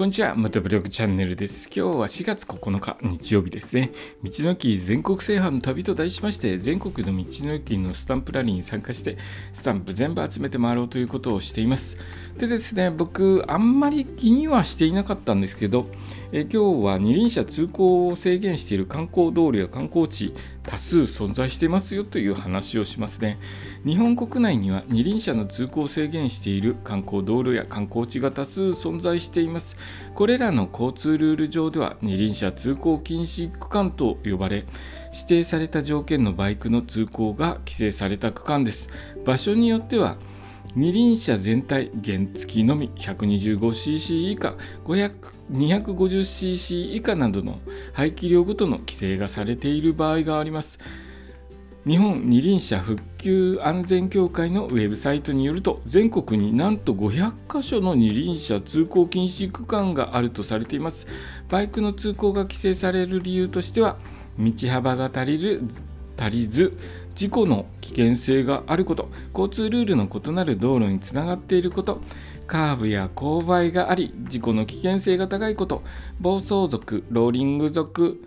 こんにちは、またブログチャンネルです。今日は4月9日日曜日ですね。道の駅全国制覇の旅と題しまして、全国の道の駅のスタンプラリーに参加して、スタンプ全部集めて回ろうということをしています。でですね、僕、あんまり気にはしていなかったんですけど、え今日は二輪車通行を制限している観光道路や観光地、多数存在していますよという話をしますね。日本国内には二輪車の通行を制限している観光道路や観光地が多数存在しています。これらの交通ルール上では二輪車通行禁止区間と呼ばれ、指定された条件のバイクの通行が規制された区間です。場所によっては二輪車全体原付きのみ 125cc 以下 250cc 以下などの排気量ごとの規制がされている場合があります。日本二輪車復旧安全協会のウェブサイトによると全国になんと500箇所の二輪車通行禁止区間があるとされています。バイクの通行が規制される理由としては道幅が足りる足りず事故の危険性があること交通ルールの異なる道路につながっていることカーブや勾配があり事故の危険性が高いこと暴走族ローリング族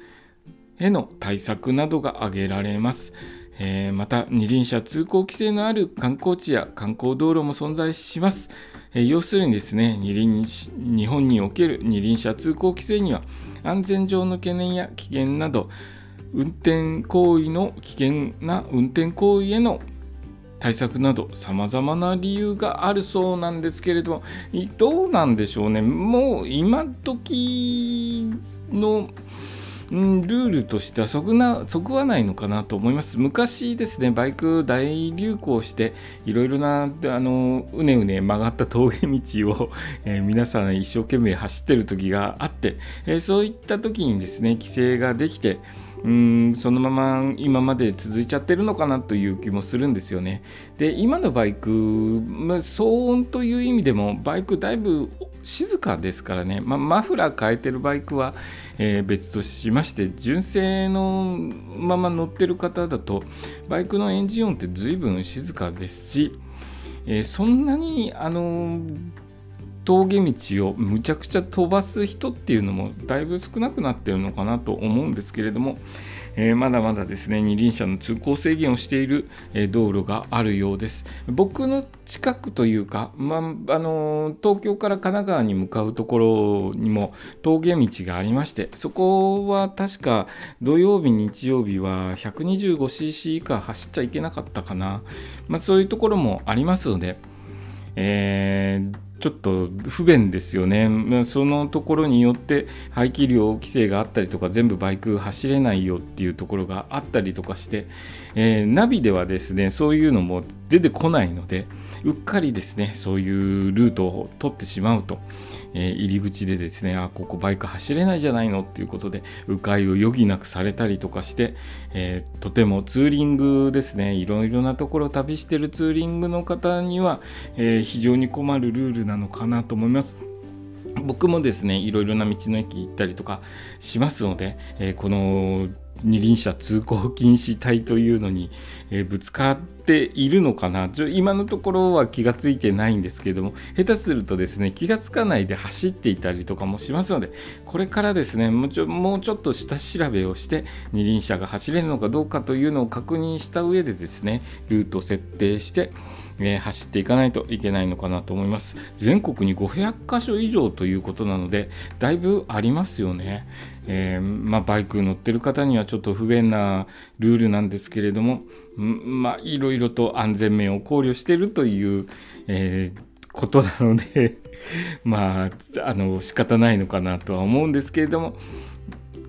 への対策などが挙げられます。えー、また二輪車通行規制のある観光地や観光道路も存在します。えー、要するにですね二輪日本における二輪車通行規制には安全上の懸念や危険など運転行為の危険な運転行為への対策などさまざまな理由があるそうなんですけれどもどうなんでしょうねもう今時のルールとしてはそぐなそぐわないのかなと思います。昔ですね、バイク大流行して、いろいろなあのうねうね曲がった峠道を、えー、皆さん一生懸命走ってる時があって、えー、そういった時にですね、規制ができて、うんそのまま今まで続いちゃってるのかなという気もするんですよね。で今のバイク、まあ、騒音という意味でもバイクだいぶ静かですからね、まあ、マフラー変えてるバイクは、えー、別としまして純正のまま乗ってる方だとバイクのエンジン音って随分静かですし、えー、そんなにあの峠道をむちゃくちゃ飛ばす人っていうのもだいぶ少なくなってるのかなと思うんですけれども、えー、まだまだですね二輪車の通行制限をしている、道路があるようです。僕の近くというか、まあの東京から神奈川に向かうところにも峠道がありましてそこは確か土曜日日曜日は 125cc 以下走っちゃいけなかったかな、まあ、そういうところもありますので、えーちょっと不便ですよね。そのところによって排気量規制があったりとか全部バイク走れないよっていうところがあったりとかして、えー、ナビではですねそういうのも出てこないのでうっかりですねそういうルートを取ってしまうと、え、入り口でですねあここバイク走れないじゃないのっていうことで迂回を余儀なくされたりとかして、えー、とてもツーリングですねいろいろなところを旅してるツーリングの方には、えー、非常に困るルールなのかなと思います。僕もですねいろいろな道の駅行ったりとかしますので、えー、この二輪車通行禁止帯というのに、えー、ぶつかってているのかな？ちょ今のところは気がついてないんですけれども下手するとですね気がつかないで走っていたりとかもしますのでこれからですねもうちょもうちょっと下調べをして二輪車が走れるのかどうかというのを確認した上でですねルート設定して、えー、走っていかないといけないのかなと思います。全国に500箇所以上ということなのでだいぶありますよね、えー、まあ、バイク乗ってる方にはちょっと不便なルールなんですけれどもまあいろいろと安全面を考慮しているという、えー、ことなので まああの仕方ないのかなとは思うんですけれども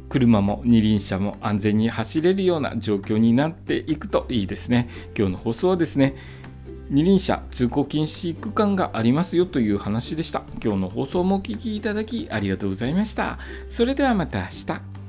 車も二輪車も安全に走れるような状況になっていくといいですね。今日の放送はですね二輪車通行禁止区間がありますよという話でした。今日の放送もお聴きいただきありがとうございました。それではまた明日。